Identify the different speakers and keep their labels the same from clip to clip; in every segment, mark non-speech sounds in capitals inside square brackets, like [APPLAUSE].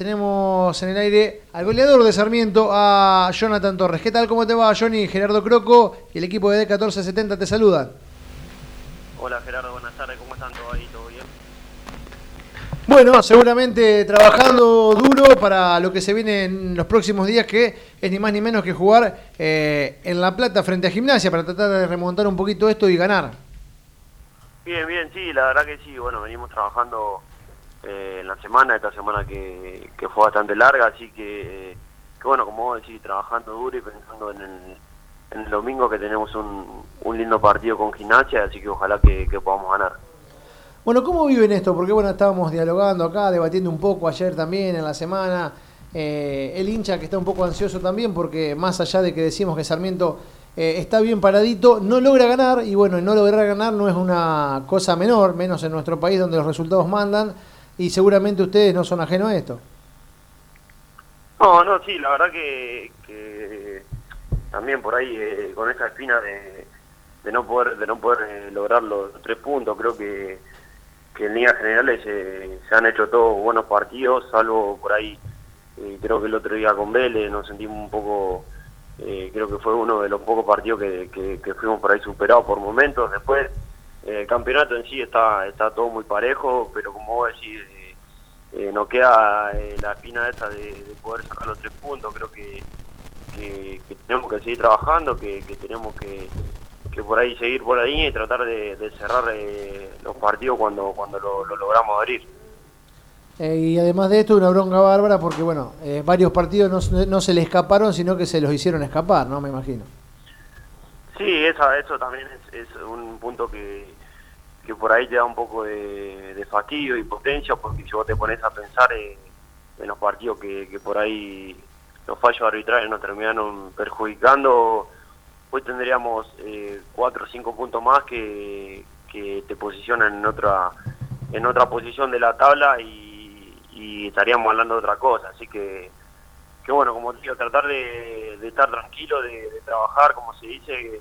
Speaker 1: tenemos en el aire al goleador de Sarmiento, a Jonathan Torres. ¿Qué tal? ¿Cómo te va, Johnny? Gerardo Croco y el equipo de D1470 te saludan.
Speaker 2: Hola Gerardo, buenas tardes, ¿cómo están todos ahí? ¿Todo bien?
Speaker 1: Bueno, seguramente trabajando duro para lo que se viene en los próximos días, que es ni más ni menos que jugar eh, en La Plata frente a Gimnasia para tratar de remontar un poquito esto y ganar.
Speaker 2: Bien, bien, sí, la verdad que sí, bueno, venimos trabajando eh, en la semana, esta semana que, fue bastante larga, así que, que, bueno, como vos decís, trabajando duro y pensando en el, en el domingo que tenemos un, un lindo partido con Gimnasia, así que ojalá que podamos ganar.
Speaker 1: Bueno, ¿cómo viven esto? Porque bueno, estábamos dialogando acá, debatiendo un poco ayer también en la semana. Eh, el hincha que está un poco ansioso también porque más allá de que decimos que Sarmiento eh, está bien paradito, no logra ganar y bueno, no lograr ganar no es una cosa menor, menos en nuestro país donde los resultados mandan y seguramente ustedes no son ajenos a esto.
Speaker 2: No, no, sí, la verdad que, también por ahí eh, con esa espina de, de, no poder de no poder lograr los tres puntos, creo que que en líneas generales eh, se han hecho todos buenos partidos, salvo por ahí, eh, creo que el otro día con Vélez nos sentimos un poco, eh, creo que fue uno de los pocos partidos que, que, fuimos por ahí superados por momentos. Después, el campeonato en sí está, está todo muy parejo, pero como vos decís, no queda la espina esa de, poder sacar los tres puntos. Creo que, que, tenemos que seguir trabajando, que tenemos que que por ahí seguir por ahí y tratar de, cerrar eh, los partidos cuando, cuando lo, logramos abrir.
Speaker 1: Eh, y además de esto, una bronca bárbara porque, bueno, eh, varios partidos no, no, se le escaparon, sino que se los hicieron escapar, ¿no? Me imagino.
Speaker 2: Sí, eso, eso también es, un punto que, que, por ahí te da un poco de, de, fastidio y potencia, porque si vos te pones a pensar en los partidos que, que por ahí los fallos arbitrales nos terminaron perjudicando, hoy tendríamos eh, cuatro o cinco puntos más que, que, te posicionan en otra en otra posición de la tabla y, estaríamos hablando de otra cosa. Así que, que bueno como te digo tratar de, estar tranquilo de, trabajar como se dice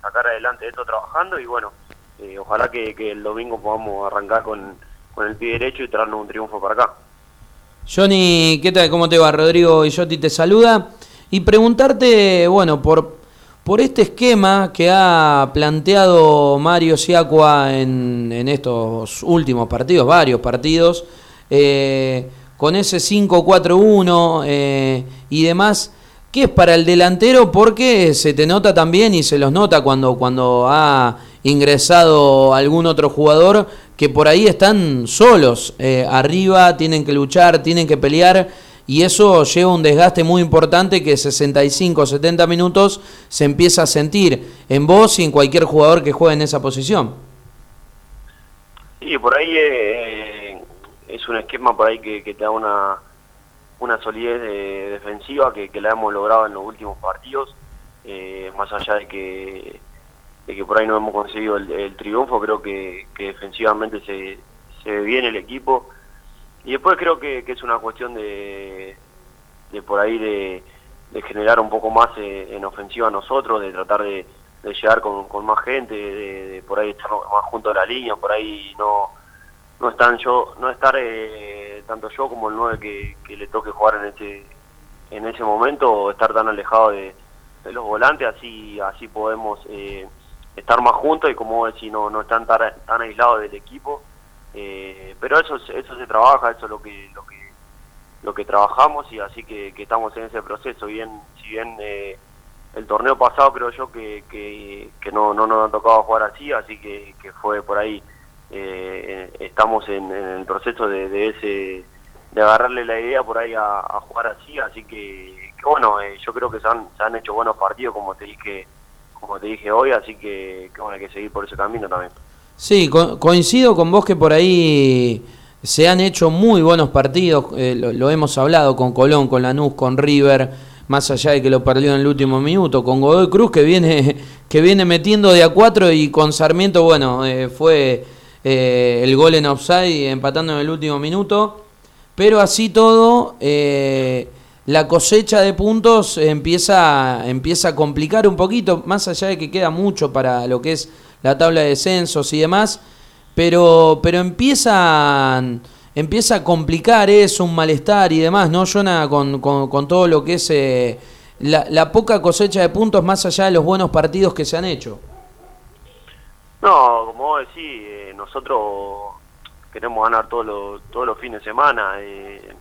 Speaker 2: sacar adelante esto trabajando y bueno eh, ojalá que, el domingo podamos arrancar con, con el pie derecho y traernos un triunfo para acá
Speaker 3: Johnny, ¿qué tal? ¿Cómo te va? Rodrigo Yoti te saluda. Y preguntarte, bueno, por por este esquema que ha planteado Mario Siacua en, estos últimos partidos, varios partidos, eh, con ese 5-4-1 eh, y demás, ¿qué es para el delantero? Porque se te nota también y se los nota cuando, cuando ha ingresado algún otro jugador que por ahí están solos, eh, arriba, tienen que luchar, tienen que pelear y eso lleva un desgaste muy importante que 65 70 minutos se empieza a sentir en vos y en cualquier jugador que juegue en esa posición.
Speaker 2: Sí, por ahí eh, es un esquema por ahí que, te da una, una solidez defensiva que, la hemos logrado en los últimos partidos, eh, más allá de que, de que por ahí no hemos conseguido el, triunfo, creo que, defensivamente se, se ve bien el equipo. Y después creo que, es una cuestión de, de por ahí de, generar un poco más eh, en ofensiva nosotros, de tratar de, llegar con, más gente, de, por ahí estar más junto a la línea, por ahí no no están yo no estar eh, tanto yo como el 9 que, le toque jugar en ese en ese momento estar tan alejado de, los volantes así así podemos eh, estar más juntos y como decir no no están tan, tan aislados del equipo. Eh, pero eso eso se trabaja eso es lo que lo que lo que trabajamos y así que, estamos en ese proceso. Bien si bien eh, el torneo pasado creo yo que, que, no, no nos ha tocado jugar así así que, fue por ahí eh, estamos en, el proceso de, ese de agarrarle la idea por ahí a, jugar así así que, bueno yo creo que se han, se han hecho buenos partidos como te dije como te dije hoy así que, que bueno hay que seguir por ese camino también.
Speaker 3: Sí, coincido con vos que por ahí se han hecho muy buenos partidos, eh, lo, hemos hablado con Colón, con Lanús, con River, más allá de que lo perdió en el último minuto, con Godoy Cruz que viene, [LAUGHS] que viene metiendo de a cuatro y con Sarmiento, bueno, eh, fue eh, el gol en offside empatando en el último minuto, pero así todo, la cosecha de puntos empieza, empieza a complicar un poquito, más allá de que queda mucho para lo que es la tabla de descensos y demás, pero, pero empiezan, empieza a complicar eso, un malestar y demás, ¿no, Jonah? Con, con, todo lo que es eh, la, poca cosecha de puntos más allá de los buenos partidos que se han hecho.
Speaker 2: No, como vos decís, eh, nosotros queremos ganar todos los, todos los fines de semana. Eh,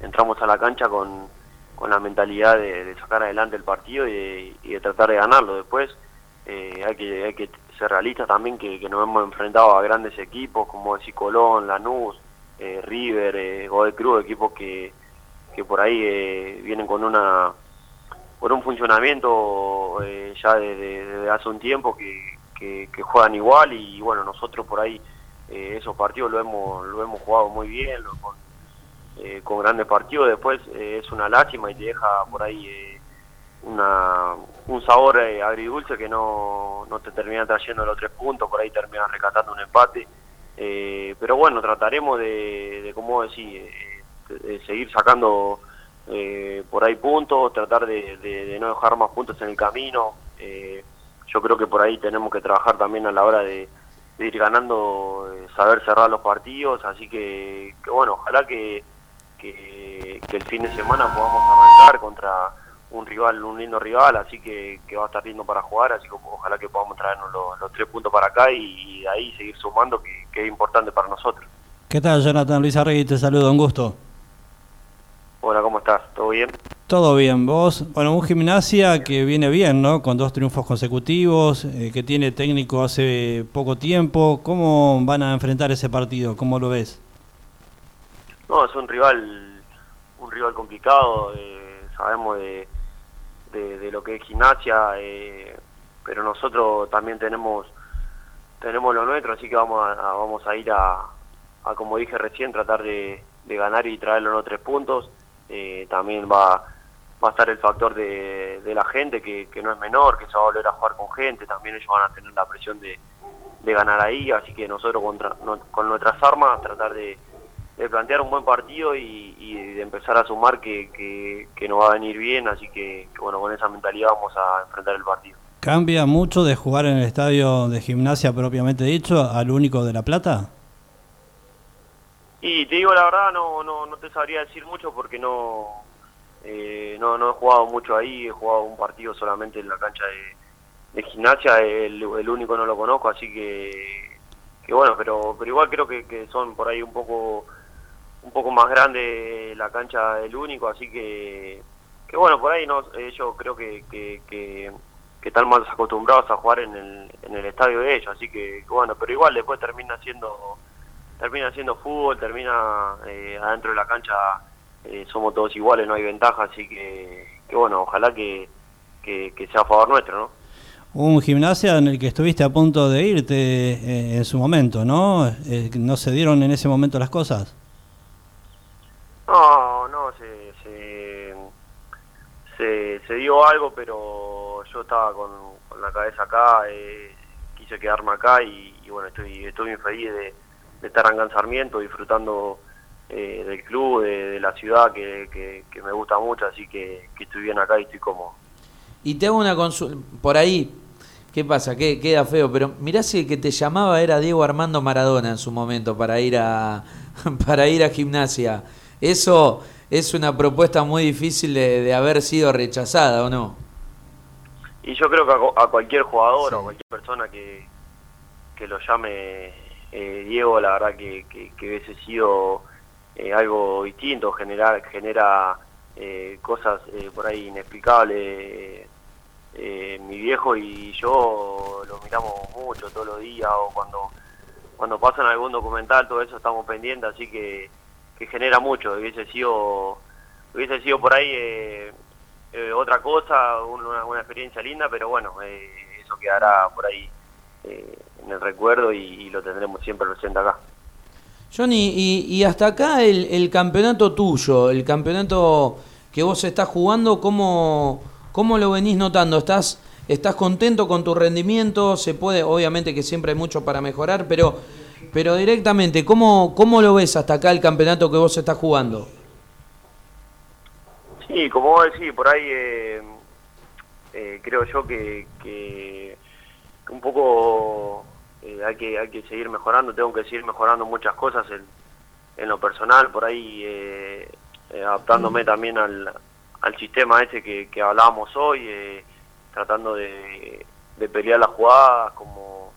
Speaker 2: entramos a la cancha con, con la mentalidad de, sacar adelante el partido y de, tratar de ganarlo. Después hay, que, hay que ser realistas también que, nos hemos enfrentado a grandes equipos como decir Colón, Lanús, eh, River, eh, Godoy Cruz, equipos que, que por ahí eh, vienen con una por un funcionamiento eh, ya desde hace un tiempo que, que, juegan igual y bueno nosotros por ahí esos partidos lo hemos lo hemos jugado muy bien con, con, grandes partidos después es una lástima y te deja por ahí una, un sabor agridulce que no, no te termina trayendo los tres puntos por ahí terminas rescatando un empate eh, pero bueno, trataremos de, de como decir, eh, seguir sacando eh, por ahí puntos, tratar de, no dejar más puntos en el camino. Yo creo que por ahí tenemos que trabajar también a la hora de, ir ganando, saber cerrar los partidos, así que, bueno, ojalá que, que, el fin de semana podamos arrancar contra un rival, un lindo rival, así que, que va a estar lindo para jugar, así que ojalá que podamos traernos los, tres puntos para acá y, de ahí seguir sumando, que, es importante para nosotros.
Speaker 4: ¿Qué tal, Jonathan? Luis Arregui, te saludo, un gusto.
Speaker 2: Hola, ¿cómo estás? ¿Todo bien?
Speaker 4: Todo bien, vos. Bueno, un gimnasia que viene bien, ¿no? Con dos triunfos consecutivos, eh, que tiene técnico hace poco tiempo. ¿Cómo van a enfrentar ese partido? ¿Cómo lo ves?
Speaker 2: No, es un rival, un rival complicado. Eh, sabemos de de, lo que es gimnasia, eh, pero nosotros también tenemos tenemos lo nuestro, así que vamos a, vamos a ir a, como dije recién, tratar de, ganar y traer los tres puntos. Eh, también va, va a estar el factor de, la gente, que, no es menor, que se va a volver a jugar con gente, también ellos van a tener la presión de, ganar ahí, así que nosotros contra, con nuestras armas tratar de, de plantear un buen partido y, de empezar a sumar que, que, nos va a venir bien, así que, bueno, con esa mentalidad vamos a enfrentar el partido.
Speaker 4: ¿Cambia mucho de jugar en el estadio de gimnasia propiamente dicho al único de La Plata?
Speaker 2: Y te digo la verdad, no, no, no te sabría decir mucho porque no, eh, no, no he jugado mucho ahí, he jugado un partido solamente en la cancha de, gimnasia, el, único no lo conozco, así que, que bueno, pero, pero igual creo que, que son por ahí un poco un poco más grande la cancha del único, así que, que bueno, por ahí no, ellos creo que, que, que, están más acostumbrados a jugar en el, en el estadio de ellos, así que, bueno, pero igual después termina siendo termina siendo fútbol, termina eh, adentro de la cancha, eh, somos todos iguales, no hay ventaja, así que, que bueno, ojalá que, que, sea a favor nuestro, ¿no?
Speaker 4: Un gimnasia en el que estuviste a punto de irte eh, en su momento, ¿no? ¿No se dieron en ese momento las cosas?
Speaker 2: No, no, se, se, dio algo, pero yo estaba con, la cabeza acá, eh, quise quedarme acá y, bueno, estoy, estoy muy feliz de, estar en Sarmiento, disfrutando eh, del club, de, la ciudad que, me gusta mucho, así que, estoy bien acá y estoy cómodo.
Speaker 3: Y te hago una consulta, por ahí, ¿qué pasa? Que queda feo, pero mirá si el que te llamaba era Diego Armando Maradona en su momento para ir a, [LAUGHS] para ir a gimnasia. Eso es una propuesta muy difícil de, haber sido rechazada, ¿o no?
Speaker 2: Y yo creo que a, cualquier jugador o cualquier persona que, que lo llame eh, Diego, la verdad que, que, hubiese sido eh, algo distinto, generar, genera eh, cosas por ahí inexplicables. mi viejo y yo lo miramos mucho todos los días o cuando, cuando pasan algún documental, todo eso estamos pendientes, así que que genera mucho. Hubiese sido, hubiese sido por ahí eh, eh, otra cosa, una, experiencia linda, pero bueno, eh, eso quedará por ahí en el recuerdo y, lo tendremos siempre presente acá.
Speaker 3: Johnny, y, hasta acá el, campeonato tuyo, el campeonato que vos estás jugando, ¿cómo, cómo lo venís notando? ¿Estás, ¿Estás contento con tu rendimiento? Se puede, obviamente que siempre hay mucho para mejorar, pero pero directamente, ¿cómo, ¿cómo lo ves hasta acá el campeonato que vos estás jugando?
Speaker 2: Sí, como vos decís, por ahí eh, eh, creo yo que un poco eh, hay que hay que seguir mejorando, tengo que seguir mejorando muchas cosas en, en lo personal, por ahí eh, eh, adaptándome también al, al sistema ese que, que hablábamos hoy, eh, tratando de, de pelear las jugadas como,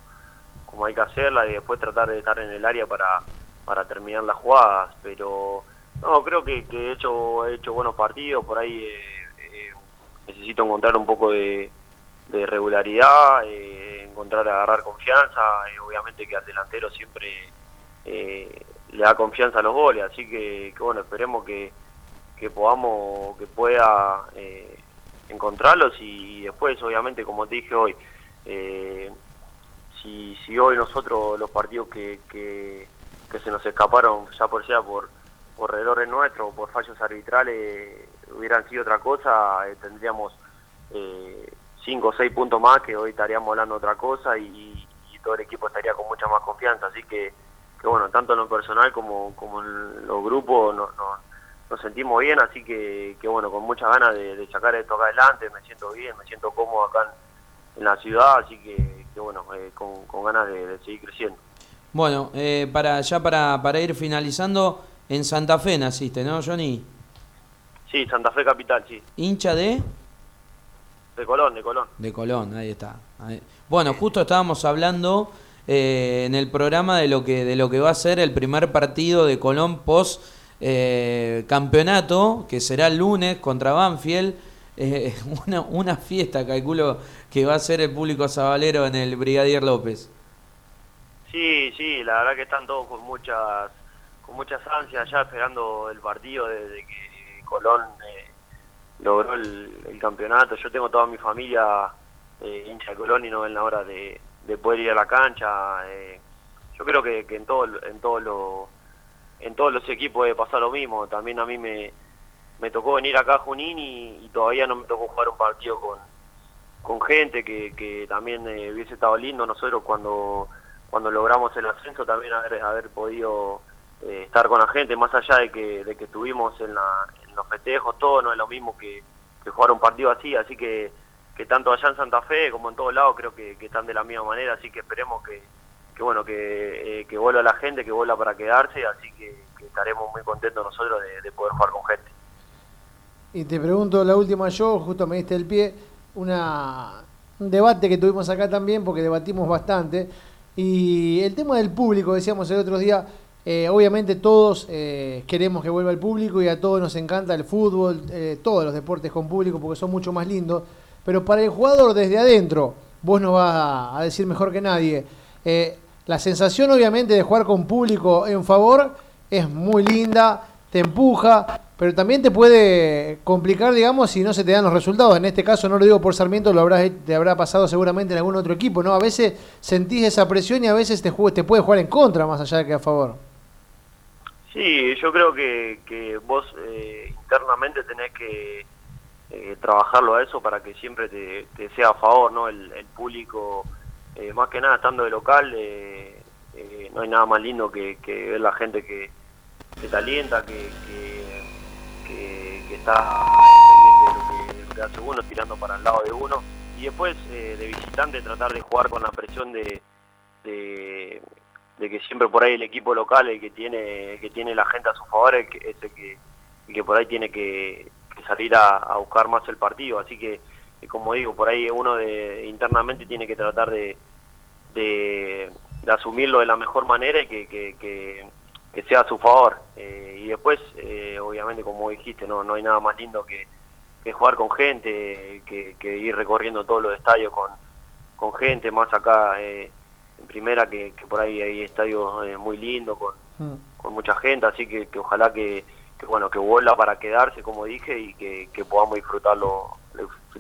Speaker 2: como hay que hacerla y después tratar de estar en el área para, para terminar las jugadas, pero no, creo que, que he, hecho, he hecho buenos partidos, por ahí necesito encontrar un poco de, de regularidad, encontrar, agarrar confianza, obviamente que al delantero siempre eh, le da confianza a los goles, así que, bueno, esperemos que, que podamos, que pueda eh, encontrarlos y, después, obviamente, como te dije hoy, eh, si, si hoy nosotros los partidos que, que, se nos escaparon, ya por sea por, por errores nuestros por fallos arbitrales, hubieran sido otra cosa, tendríamos cinco o seis puntos más que hoy estaríamos hablando otra cosa y, y todo el equipo estaría con mucha más confianza, así que que bueno, tanto en lo personal como, como en los grupos nos, nos, sentimos bien, así que, que, bueno, con muchas ganas de, sacar esto acá adelante, me siento bien, me siento cómodo acá en, la ciudad, así que, que bueno, eh, con, con, ganas de, seguir creciendo.
Speaker 3: Bueno, eh, para ya para, para ir finalizando, en Santa Fe naciste, ¿no, Johnny?
Speaker 2: Sí, Santa Fe Capital, sí.
Speaker 3: ¿Hincha de?
Speaker 2: De Colón, de Colón.
Speaker 3: De Colón, ahí está. Bueno, justo estábamos hablando eh, en el programa de lo que de lo que va a ser el primer partido de Colón post eh, campeonato que será el lunes contra Banfield eh, [LAUGHS] una, una fiesta calculo que va a ser el público sabalero en el Brigadier López
Speaker 2: sí sí la verdad que están todos con muchas con muchas ansias ya esperando el partido desde que Colón logró el, campeonato yo tengo toda mi familia hincha de Colón y no ven la hora de de poder ir a la cancha. Eh, yo creo que, en todo en todo lo, en todos los equipos pasar lo mismo. También a mí me, me tocó venir acá a Junín y, todavía no me tocó jugar un partido con, con gente que, que también eh, hubiese estado lindo nosotros cuando cuando logramos el ascenso también haber, haber podido eh, estar con la gente, más allá de que, de que estuvimos en, la, en los festejos, todo no es lo mismo que, jugar un partido así, así que tanto allá en Santa Fe como en todos lados creo que, están de la misma manera, así que esperemos que, bueno que, eh, vuelva la gente, que vuelva para quedarse, así que, estaremos muy contentos nosotros de, poder jugar con gente.
Speaker 1: Y te pregunto la última yo, justo me diste el pie, una, un debate que tuvimos acá también, porque debatimos bastante, y el tema del público, decíamos el otro día, eh, obviamente todos eh, queremos que vuelva el público y a todos nos encanta el fútbol, todos los deportes con público porque son mucho más lindos pero para el jugador desde adentro, vos no vas a decir mejor que nadie, eh, la sensación obviamente de jugar con público en favor es muy linda, te empuja, pero también te puede complicar, digamos, si no se te dan los resultados. En este caso, no lo digo por Sarmiento, lo habrás, te habrá pasado seguramente en algún otro equipo, ¿no? A veces sentís esa presión y a veces te, te puede jugar en contra más allá de que a favor.
Speaker 2: Sí, yo creo que, que vos eh, internamente tenés que eh, trabajarlo a eso para que siempre te, sea a favor, ¿no? El, público, eh, más que nada estando de local, eh, no hay nada más lindo que, ver la gente que, te alienta, que, que, está pendiente de lo que, hace uno, tirando para el lado de uno. Y después de visitante tratar de jugar con la presión de, de, que siempre por ahí el equipo local, el que tiene, que tiene la gente a su favor, es el que, el que por ahí tiene que salir a, buscar más el partido. Así que, eh, como digo, por ahí uno de, internamente tiene que tratar de, de, asumirlo de la mejor manera y que, que, sea a su favor. Eh, y después, eh, obviamente, como dijiste, no, no hay nada más lindo que, jugar con gente, que, ir recorriendo todos los estadios con, con gente, más acá en primera, que, por ahí hay estadios muy lindos, con, mm. con mucha gente, así que ojalá que bueno que vuelva para quedarse como dije y que, podamos disfrutarlo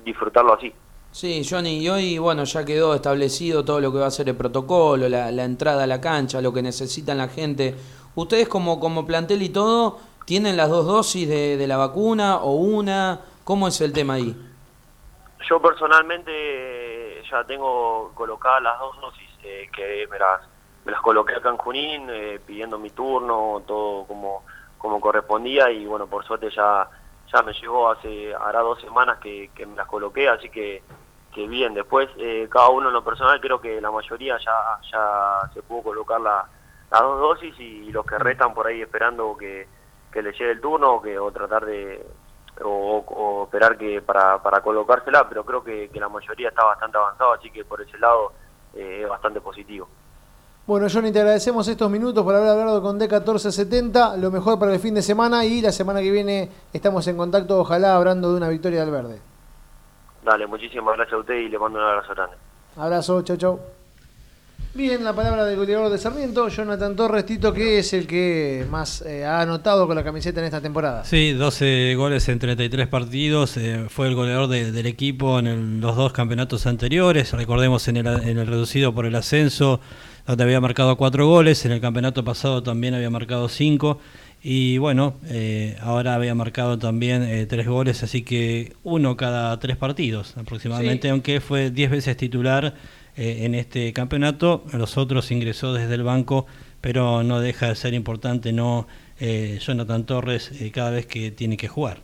Speaker 2: disfrutarlo así
Speaker 3: Sí, Johnny, y hoy, bueno, ya quedó establecido todo lo que va a ser el protocolo, la, entrada a la cancha, lo que necesitan la gente. ¿Ustedes como, como plantel y todo, tienen las dos dosis de, la vacuna o una? ¿Cómo es el tema ahí?
Speaker 2: Yo personalmente ya tengo colocadas las dos dosis, eh, que me las, me las coloqué acá en Junín, eh, pidiendo mi turno, todo como como correspondía y bueno, por suerte ya, ya me llegó hace, hará dos semanas que, me las coloqué, así que, que bien, después eh, cada uno en lo personal creo que la mayoría ya, ya se pudo colocar la, las dos dosis y los que restan por ahí esperando que, que le llegue el turno o, que, o tratar de o, esperar que para, para colocársela, pero creo que, la mayoría está bastante avanzado, así que por ese lado es bastante positivo.
Speaker 1: Bueno, Johnny, te agradecemos estos minutos por haber hablado con D1470. Lo mejor para el fin de semana y la semana que viene estamos en contacto, ojalá hablando de una victoria del verde.
Speaker 2: Dale, muchísimas gracias a usted y le mando un abrazo grande.
Speaker 1: Abrazo, chau, chau. Bien, la palabra del goleador de Sarmiento, Jonathan Torres, Tito, que es el que más eh, ha anotado con la camiseta en esta temporada.
Speaker 4: Sí, 12 goles en 33 partidos, eh, fue el goleador del equipo en los dos campeonatos anteriores, recordemos en el, en el reducido por el ascenso, donde había marcado cuatro goles, en el campeonato pasado también había marcado cinco, y bueno, eh, ahora había marcado también tres goles, así que uno cada tres partidos aproximadamente, aunque fue diez veces titular eh, en este campeonato. Los otros ingresó desde el banco, pero no deja de ser importante no eh, Jonathan Torres eh, cada vez que tiene que jugar.